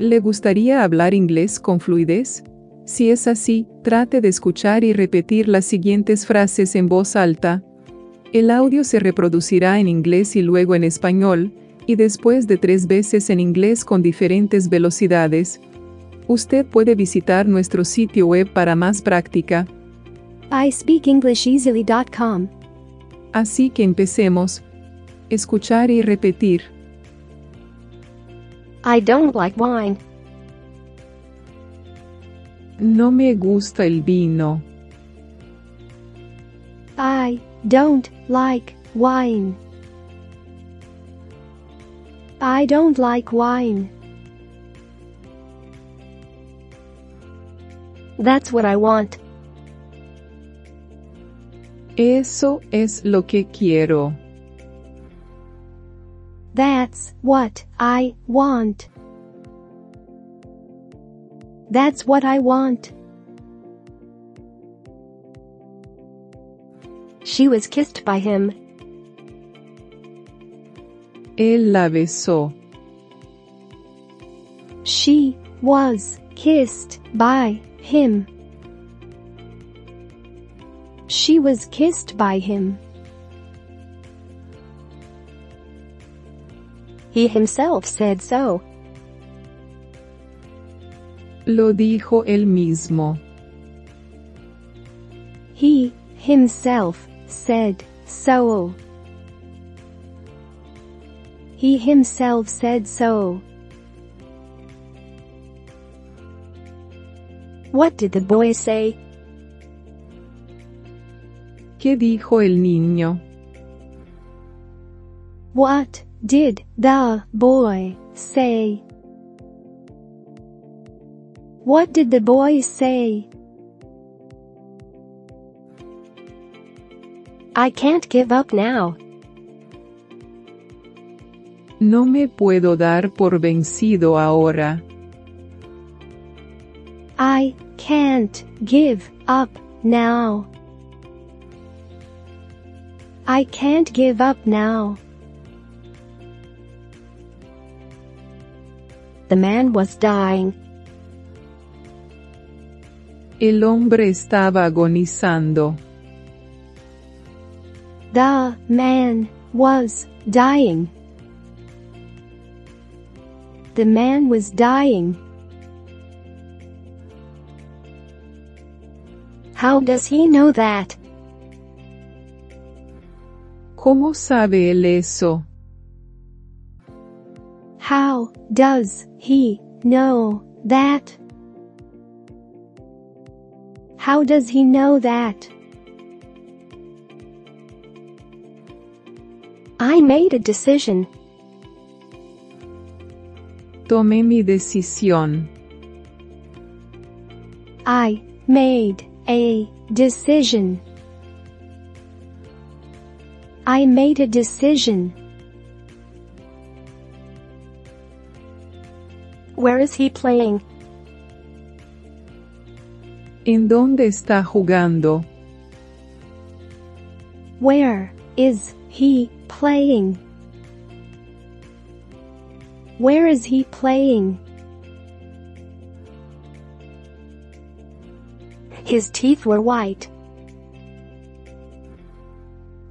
¿Le gustaría hablar inglés con fluidez? Si es así, trate de escuchar y repetir las siguientes frases en voz alta. El audio se reproducirá en inglés y luego en español, y después de tres veces en inglés con diferentes velocidades. Usted puede visitar nuestro sitio web para más práctica. iSpeakEnglishEasily.com. Así que empecemos. Escuchar y repetir. I don't like wine. No me gusta el vino. I don't like wine. I don't like wine. That's what I want. Eso es lo que quiero. That's what I want. That's what I want. She was kissed by him. Él la besó. She was kissed by him. She was kissed by him. He himself said so. Lo dijo él mismo. He himself said so. He himself said so. What did the boy say? ¿Qué dijo el niño? What did the boy say? What did the boy say? I can't give up now. No me puedo dar por vencido ahora. I can't give up now. I can't give up now. The man was dying. El hombre estaba agonizando. The man was dying. The man was dying. How does he know that? ¿Cómo sabe él eso? How does he know that? How does he know that? I made a decision. Tomé mi decisión. I made a decision. I made a decision. Where is he playing? ¿En dónde está jugando? Where is he playing? Where is he playing? His teeth were white.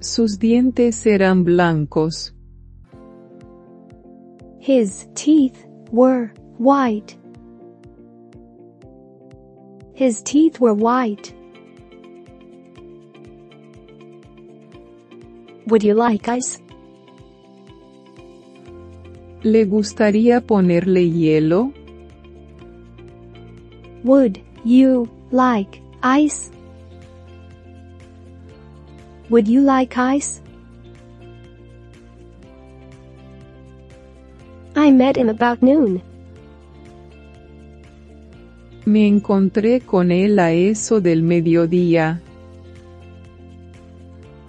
Sus dientes eran blancos. His teeth were white. His teeth were white. Would you like ice? ¿Le gustaría ponerle hielo? Would you like ice? Would you like ice? I met him about noon. Me encontré con él a eso del mediodía.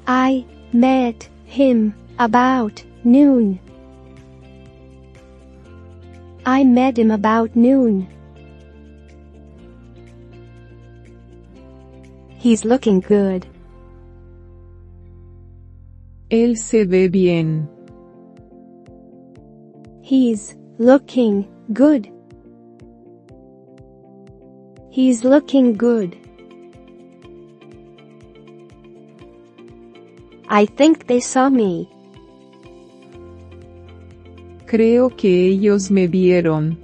I met him about noon. I met him about noon. He's looking good. Él se ve bien. He's looking good. He's looking good. I think they saw me. Creo que ellos me vieron.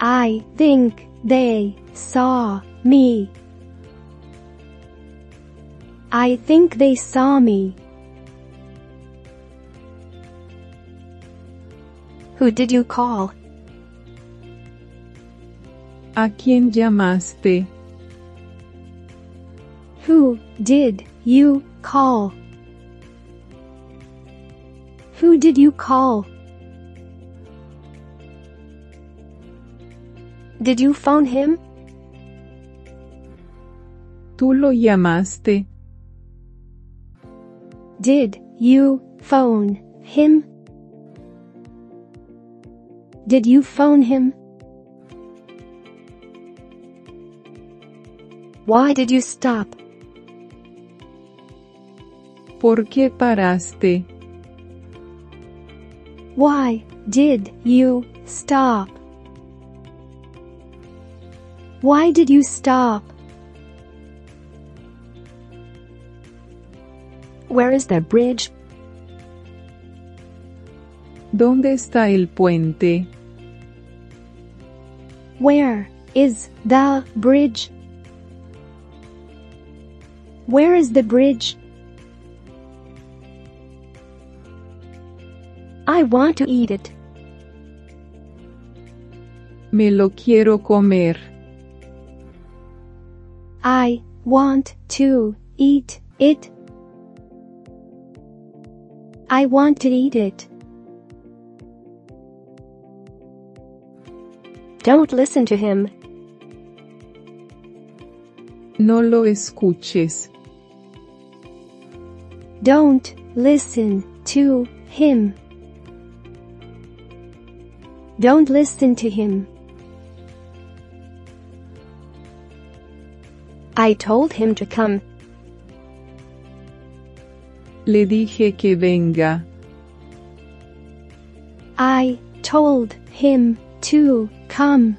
I think they saw me. I think they saw me. Who did you call? ¿A quién llamaste? Who did you call? Who did you call? Did you phone him? Tú lo llamaste. Did you phone him? Did you phone him? Why did you stop? ¿Por qué paraste? Why did you stop? Why did you stop? Where is the bridge? ¿Dónde está el puente? Where is the bridge? Where is the bridge? I want to eat it. Me lo quiero comer. I want to eat it. I want to eat it. Don't listen to him. No lo escuches. Don't listen to him. Don't listen to him. I told him to come. Le dije que venga. I told him to come.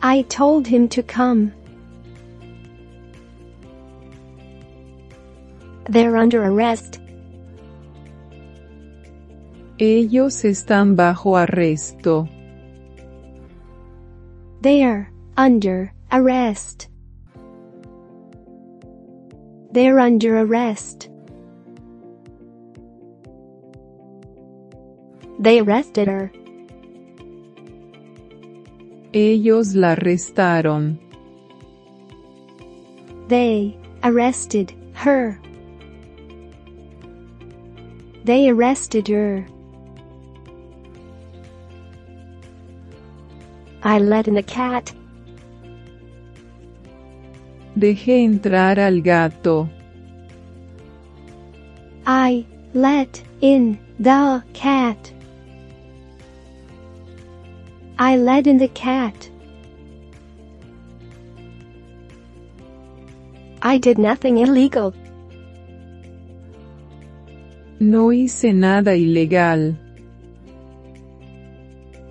I told him to come. They're under arrest. Ellos están bajo arresto. They're under arrest. They're under arrest. They arrested her. Ellos la arrestaron. They arrested her. They arrested her. I let in the cat. Dejé entrar al gato. I let in the cat. I let in the cat. I did nothing illegal. No hice nada ilegal.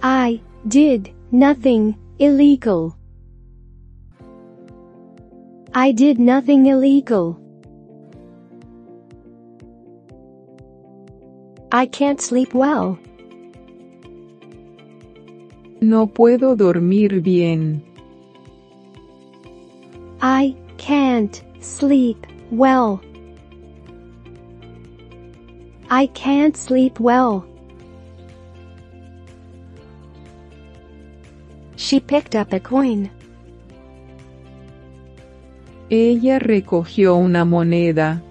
I did nothing illegal. I did nothing illegal. I can't sleep well. No puedo dormir bien. I can't sleep well. I can't sleep well. She picked up a coin. Ella recogió una moneda.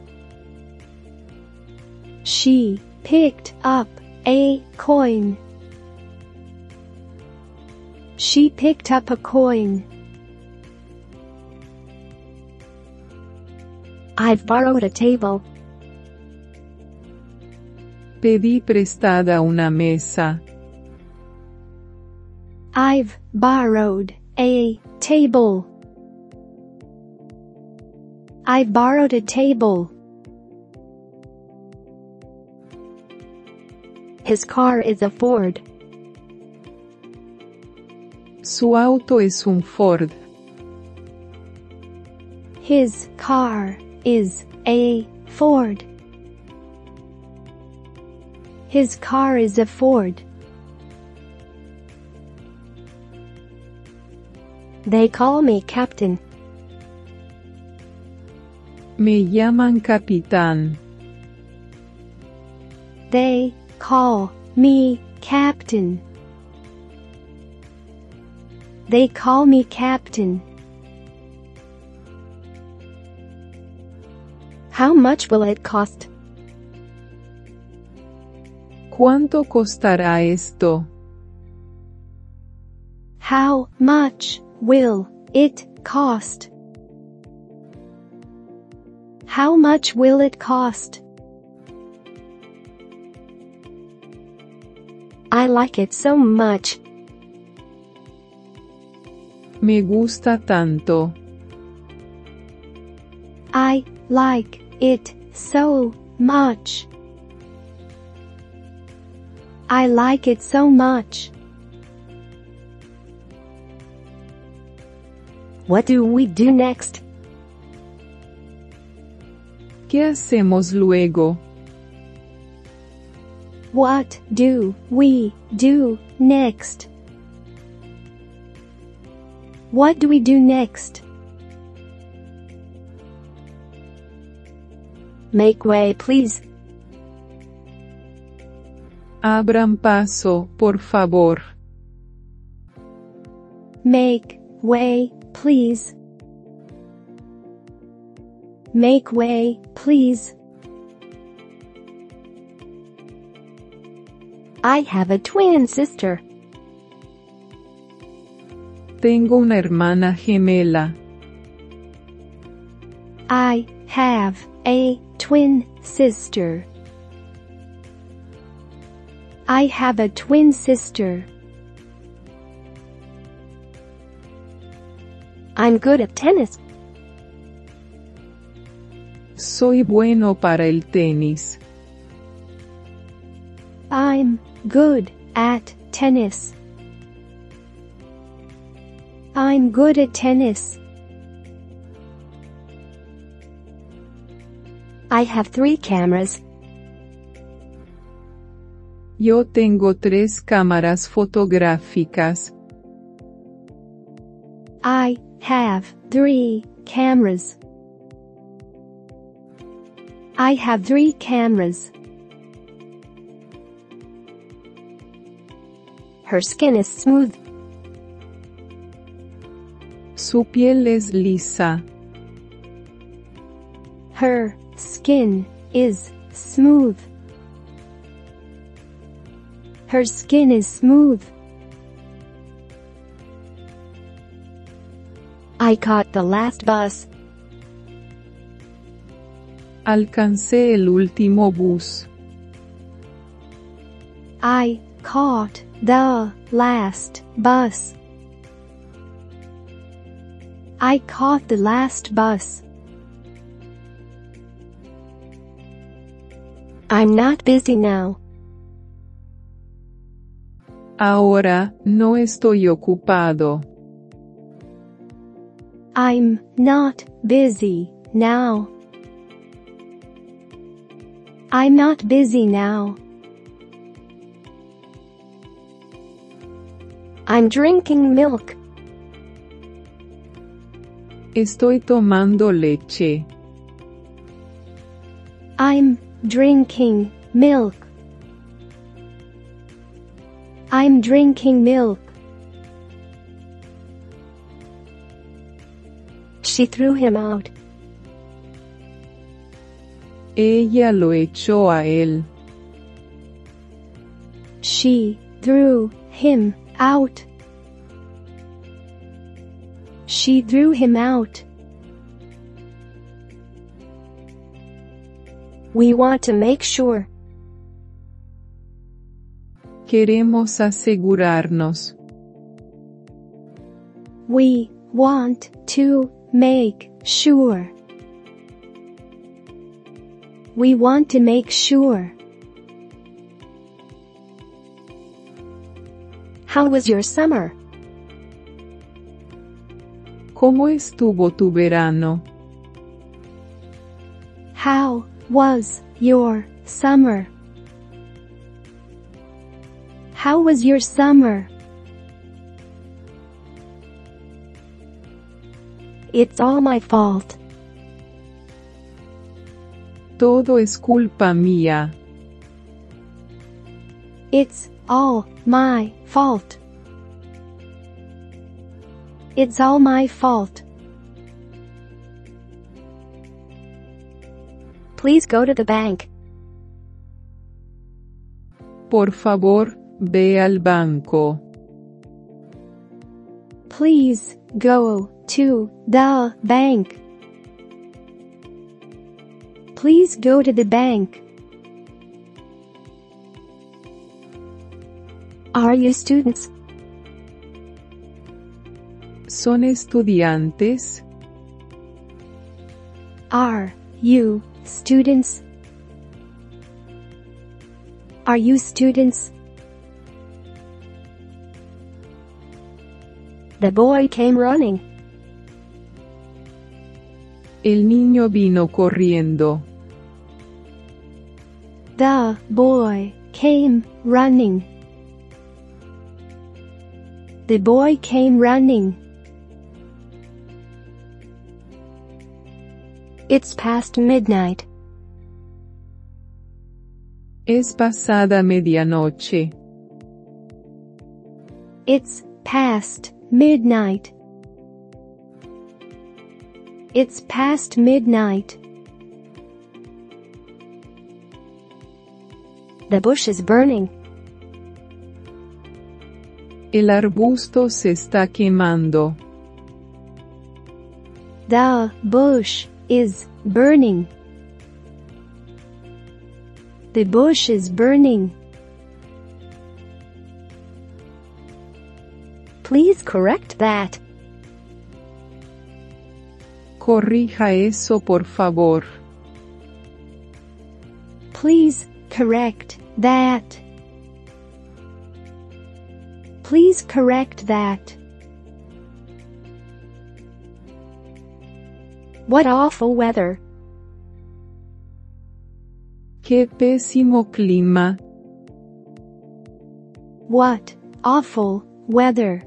She picked up a coin. She picked up a coin. I've borrowed a table. Pedí prestada una mesa. I've borrowed a table. I've borrowed a table. His car is a Ford. Su auto es un Ford. His car is a Ford. His car is a Ford. They call me Captain. Me llaman capitán. They call me Captain. They call me Captain. How much will it cost? ¿Cuánto costará esto? How much will it cost? How much will it cost? I like it so much. Me gusta tanto. I like it so much. I like it so much. What do we do next? ¿Qué hacemos luego? What do we do next? What do we do next? Make way, please. Abran paso, por favor. Make way, please. Make way, please. I have a twin sister. Tengo una hermana gemela. I have a twin sister. I have a twin sister. I'm good at tennis. Soy bueno para el tenis. I'm good at tennis. I'm good at tennis. I have three cameras. Yo tengo tres cámaras fotográficas. I have three cameras. I have three cameras. Her skin is smooth. Su piel es lisa. Her skin is smooth. Her skin is smooth. I caught the last bus. Alcancé el último bus. I caught the last bus. I caught the last bus. I'm not busy now. Ahora, no estoy ocupado. I'm not busy now. I'm not busy now. I'm drinking milk. Estoy tomando leche. I'm drinking milk. I'm drinking milk. She threw him out. Ella lo echó a él. She threw him out. She threw him out. We want to make sure. Queremos asegurarnos. We want to make sure. We want to make sure. How was your summer? ¿Cómo estuvo tu verano? How was your summer? How was your summer? It's all my fault. Todo es culpa mía. It's all my fault. It's all my fault. Please go to the bank. Por favor, ve al banco. Please go to the bank. Please go to the bank. Are you students? ¿Son estudiantes? Are you students? Are you students? The boy came running. El niño vino corriendo. The boy came running. The boy came running. It's past midnight. Es pasada medianoche. It's past midnight. It's past midnight. The bush is burning. El arbusto se está quemando. The bush is burning. The bush is burning. Please correct that. Corrija eso por favor. Please correct that. Please correct that. What awful weather. Qué pésimo clima. What awful weather.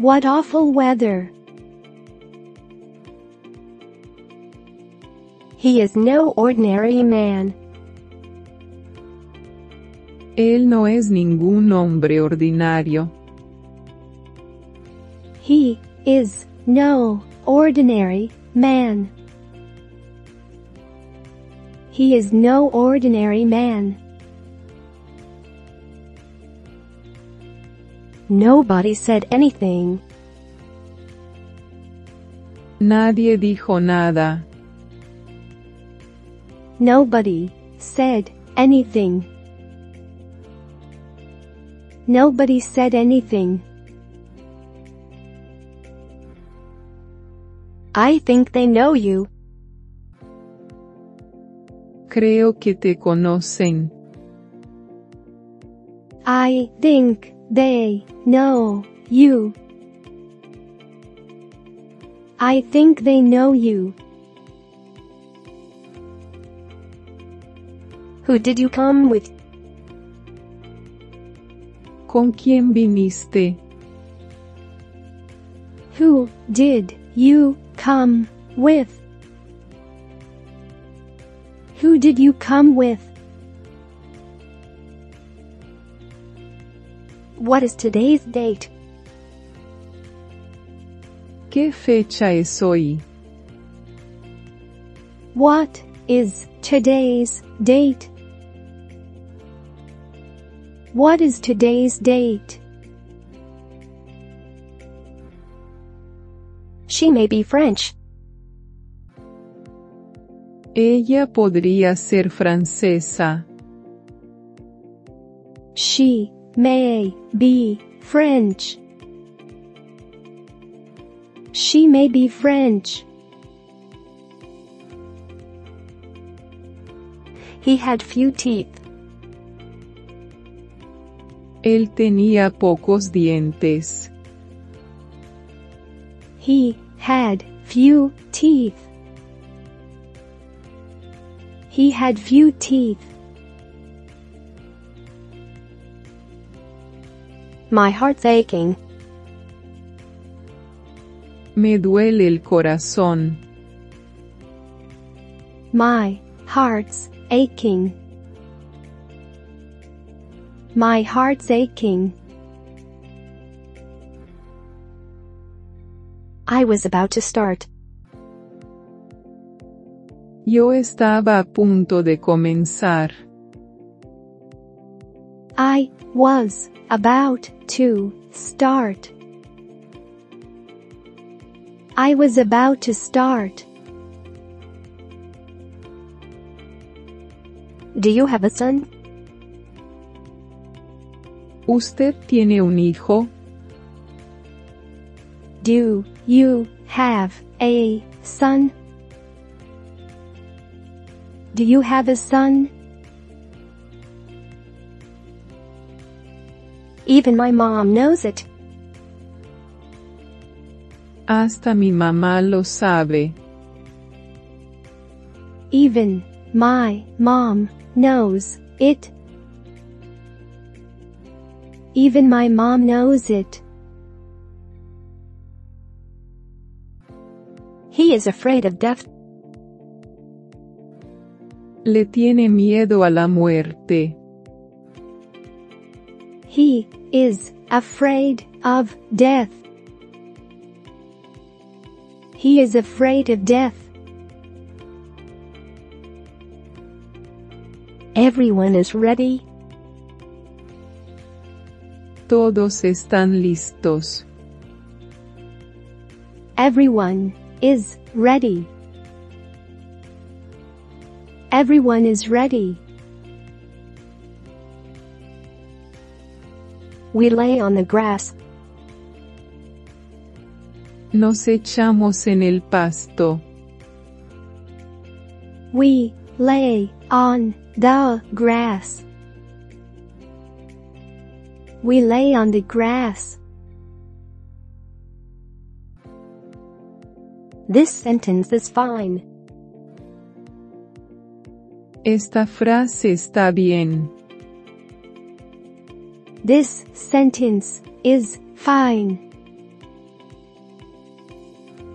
What awful weather. He is no ordinary man. Él no es ningún hombre ordinario. He is no ordinary man. He is no ordinary man. Nobody said anything. Nadie dijo nada. Nobody said anything. Nobody said anything. I think they know you. Creo que te conocen. I think they know you. I think they know you. Who did you come with? ¿Con quién viniste? Who did you come with? Who did you come with? What is today's date? ¿Qué fecha es hoy? What is today's date? What is today's date? She may be French. Ella podría ser francesa. She may be French. She may be French. He had few teeth. Él tenía pocos dientes. He had few teeth. He had few teeth. My heart's aching. Me duele el corazón. My heart's aching. My heart's aching. I was about to start. Yo estaba a punto de comenzar. I was about to start. I was about to start. Do you have a son? ¿Usted tiene un hijo? Do you have a son? Do you have a son? Even my mom knows it. Hasta mi mamá lo sabe. Even my mom knows it. Even my mom knows it. He is afraid of death. Le tiene miedo a la muerte. He is afraid of death. He is afraid of death. Everyone is ready. Todos están listos. Everyone is ready. Everyone is ready. We lay on the grass. Nos echamos en el pasto. We lay on the grass. We lay on the grass. This sentence is fine. Esta frase está bien. This sentence is fine.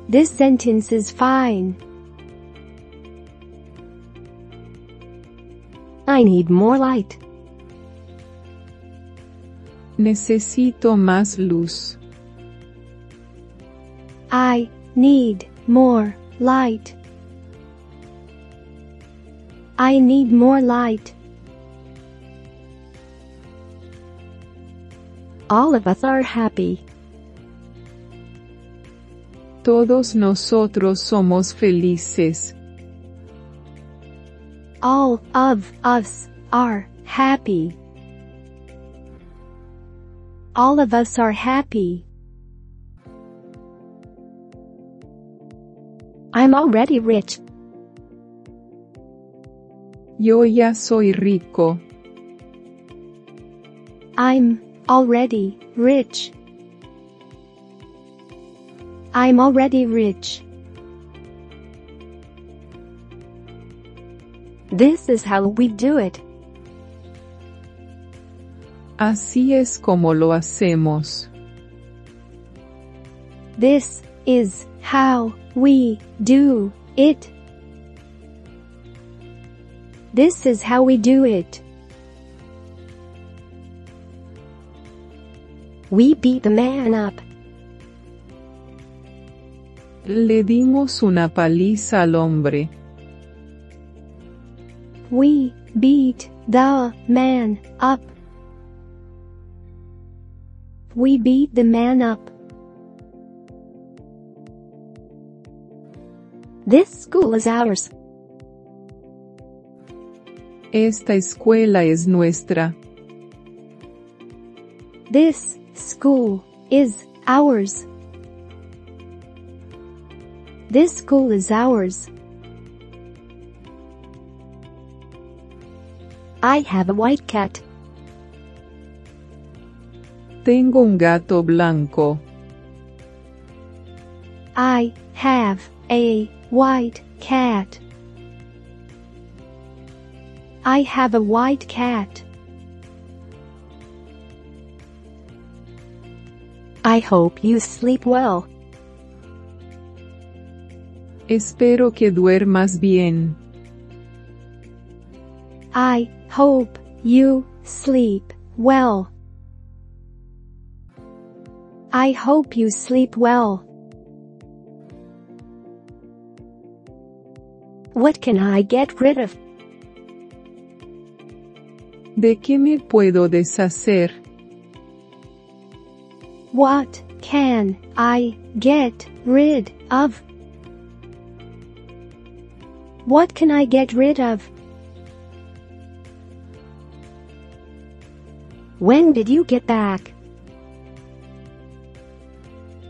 This sentence is fine. I need more light. Necesito más luz. I need more light. I need more light. All of us are happy. Todos nosotros somos felices. All of us are happy. All of us are happy. I'm already rich. Yo ya soy rico. I'm already rich. I'm already rich. This is how we do it. Así es como lo hacemos. This is how we do it. This is how we do it. We beat the man up. Le dimos una paliza al hombre. We beat the man up. We beat the man up. This school is ours. Esta escuela es nuestra. This school is ours. This school is ours. I have a white cat. Tengo un gato blanco. I have a white cat. I have a white cat. I hope you sleep well. Espero que duermas bien. I hope you sleep well. I hope you sleep well. What can I get rid of? ¿De qué me puedo deshacer? What can I get rid of? What can I get rid of? When did you get back?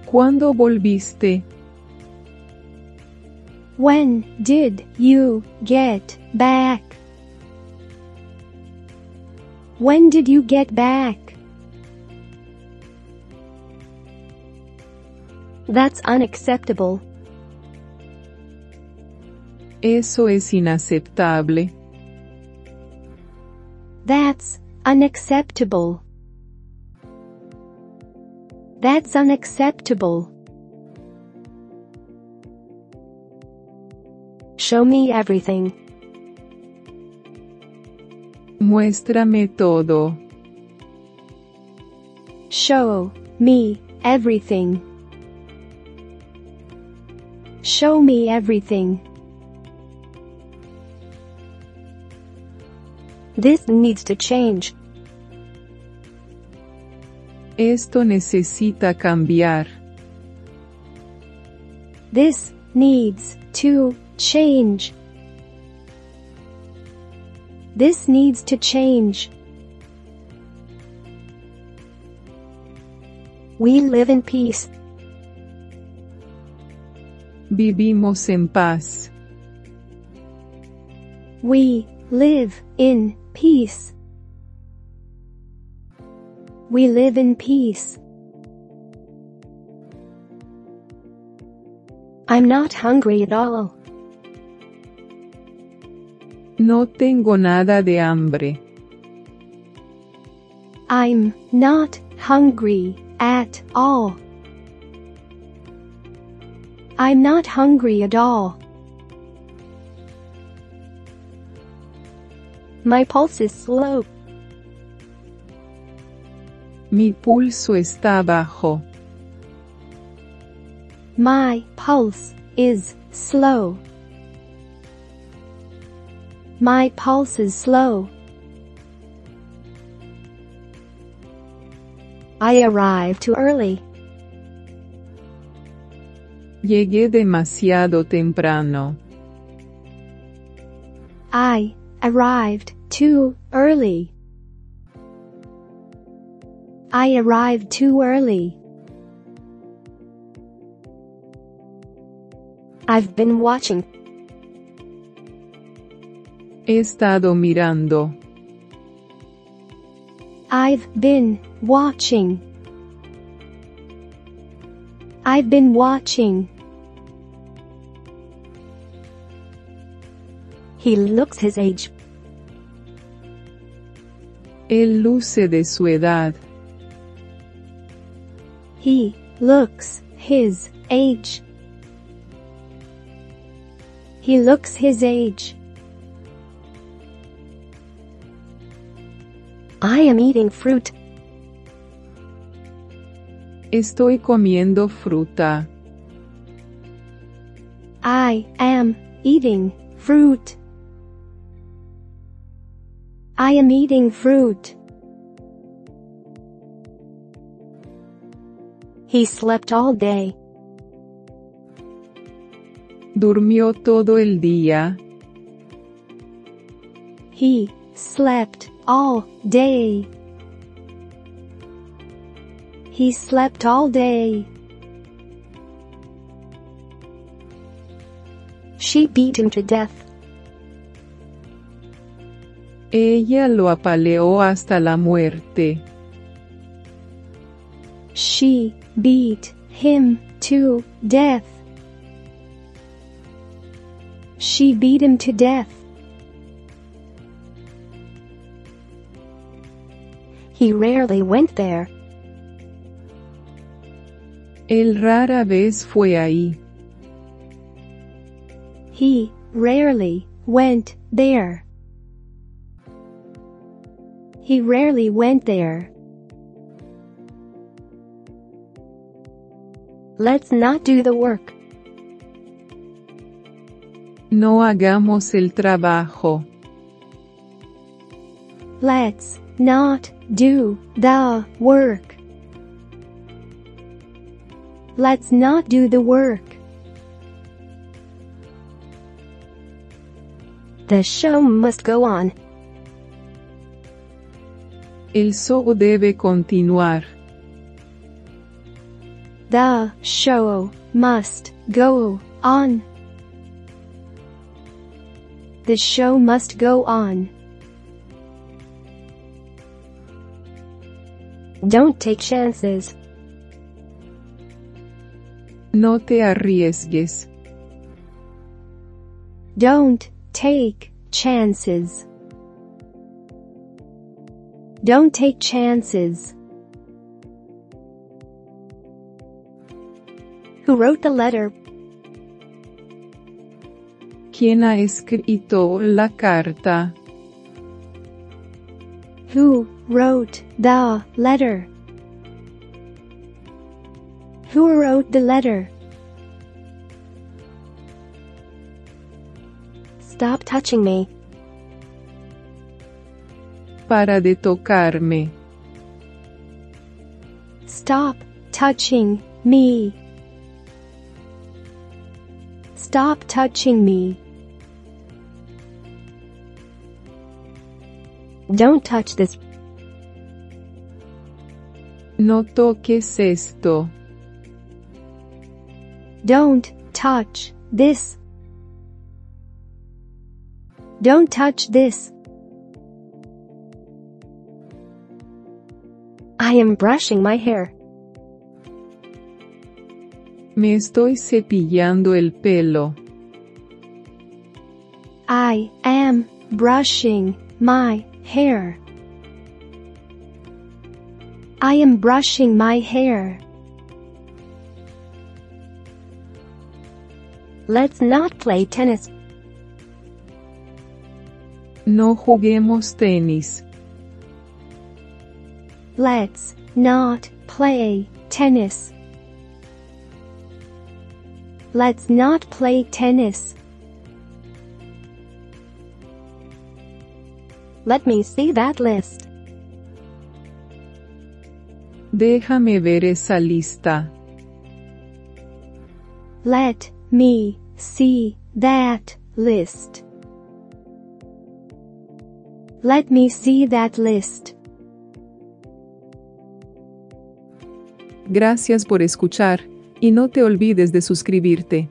¿Cuándo volviste? When did you get back? When did you get back? That's unacceptable. Eso es inaceptable. That's unacceptable. That's unacceptable. Show me everything. Muéstrame todo. Show me everything. Show me everything. This needs to change. Esto necesita cambiar. This needs to change. This needs to change. We live in peace. Vivimos en paz. We live in peace. We live in peace. I'm not hungry at all. No tengo nada de hambre. I'm not hungry at all. I'm not hungry at all. My pulse is slow. Mi pulso está bajo. My pulse is slow. My pulse is slow. I arrived too early. Llegué demasiado temprano. I arrived too early. I arrived too early. I've been watching. He estado mirando. I've been watching. I've been watching. He looks his age. Él luce de su edad. He looks his age. He looks his age. I am eating fruit. Estoy comiendo fruta. I am eating fruit. I am eating fruit. He slept all day. Durmió todo el día. He slept all day. He slept all day. She beat him to death. Ella lo apaleó hasta la muerte. She beat him to death. she beat him to death. He rarely went there. Él rara vez fue ahí. He rarely went there. He rarely went there. Let's not do the work. No hagamos el trabajo. Let's not do the work. Let's not do the work. The show must go on. El show debe continuar. The show must go on. The show must go on. Don't take chances. No te arriesgues. Don't take chances. Don't take chances. Who wrote the letter? ¿Quién ha escrito la carta? Who wrote the letter? Who wrote the letter? Stop touching me. Para de tocarme. Stop touching me. Stop touching me. Don't touch this. No toques esto. Don't touch this. Don't touch this. I am brushing my hair. Me estoy cepillando el pelo. I am brushing my hair. I am brushing my hair. Let's not play tennis. No juguemos tenis. Let's not play tennis. Let's not play tennis. Let me see that list. Déjame ver esa lista. Let me see that list. Let me see that list. Gracias por escuchar, y no te olvides de suscribirte.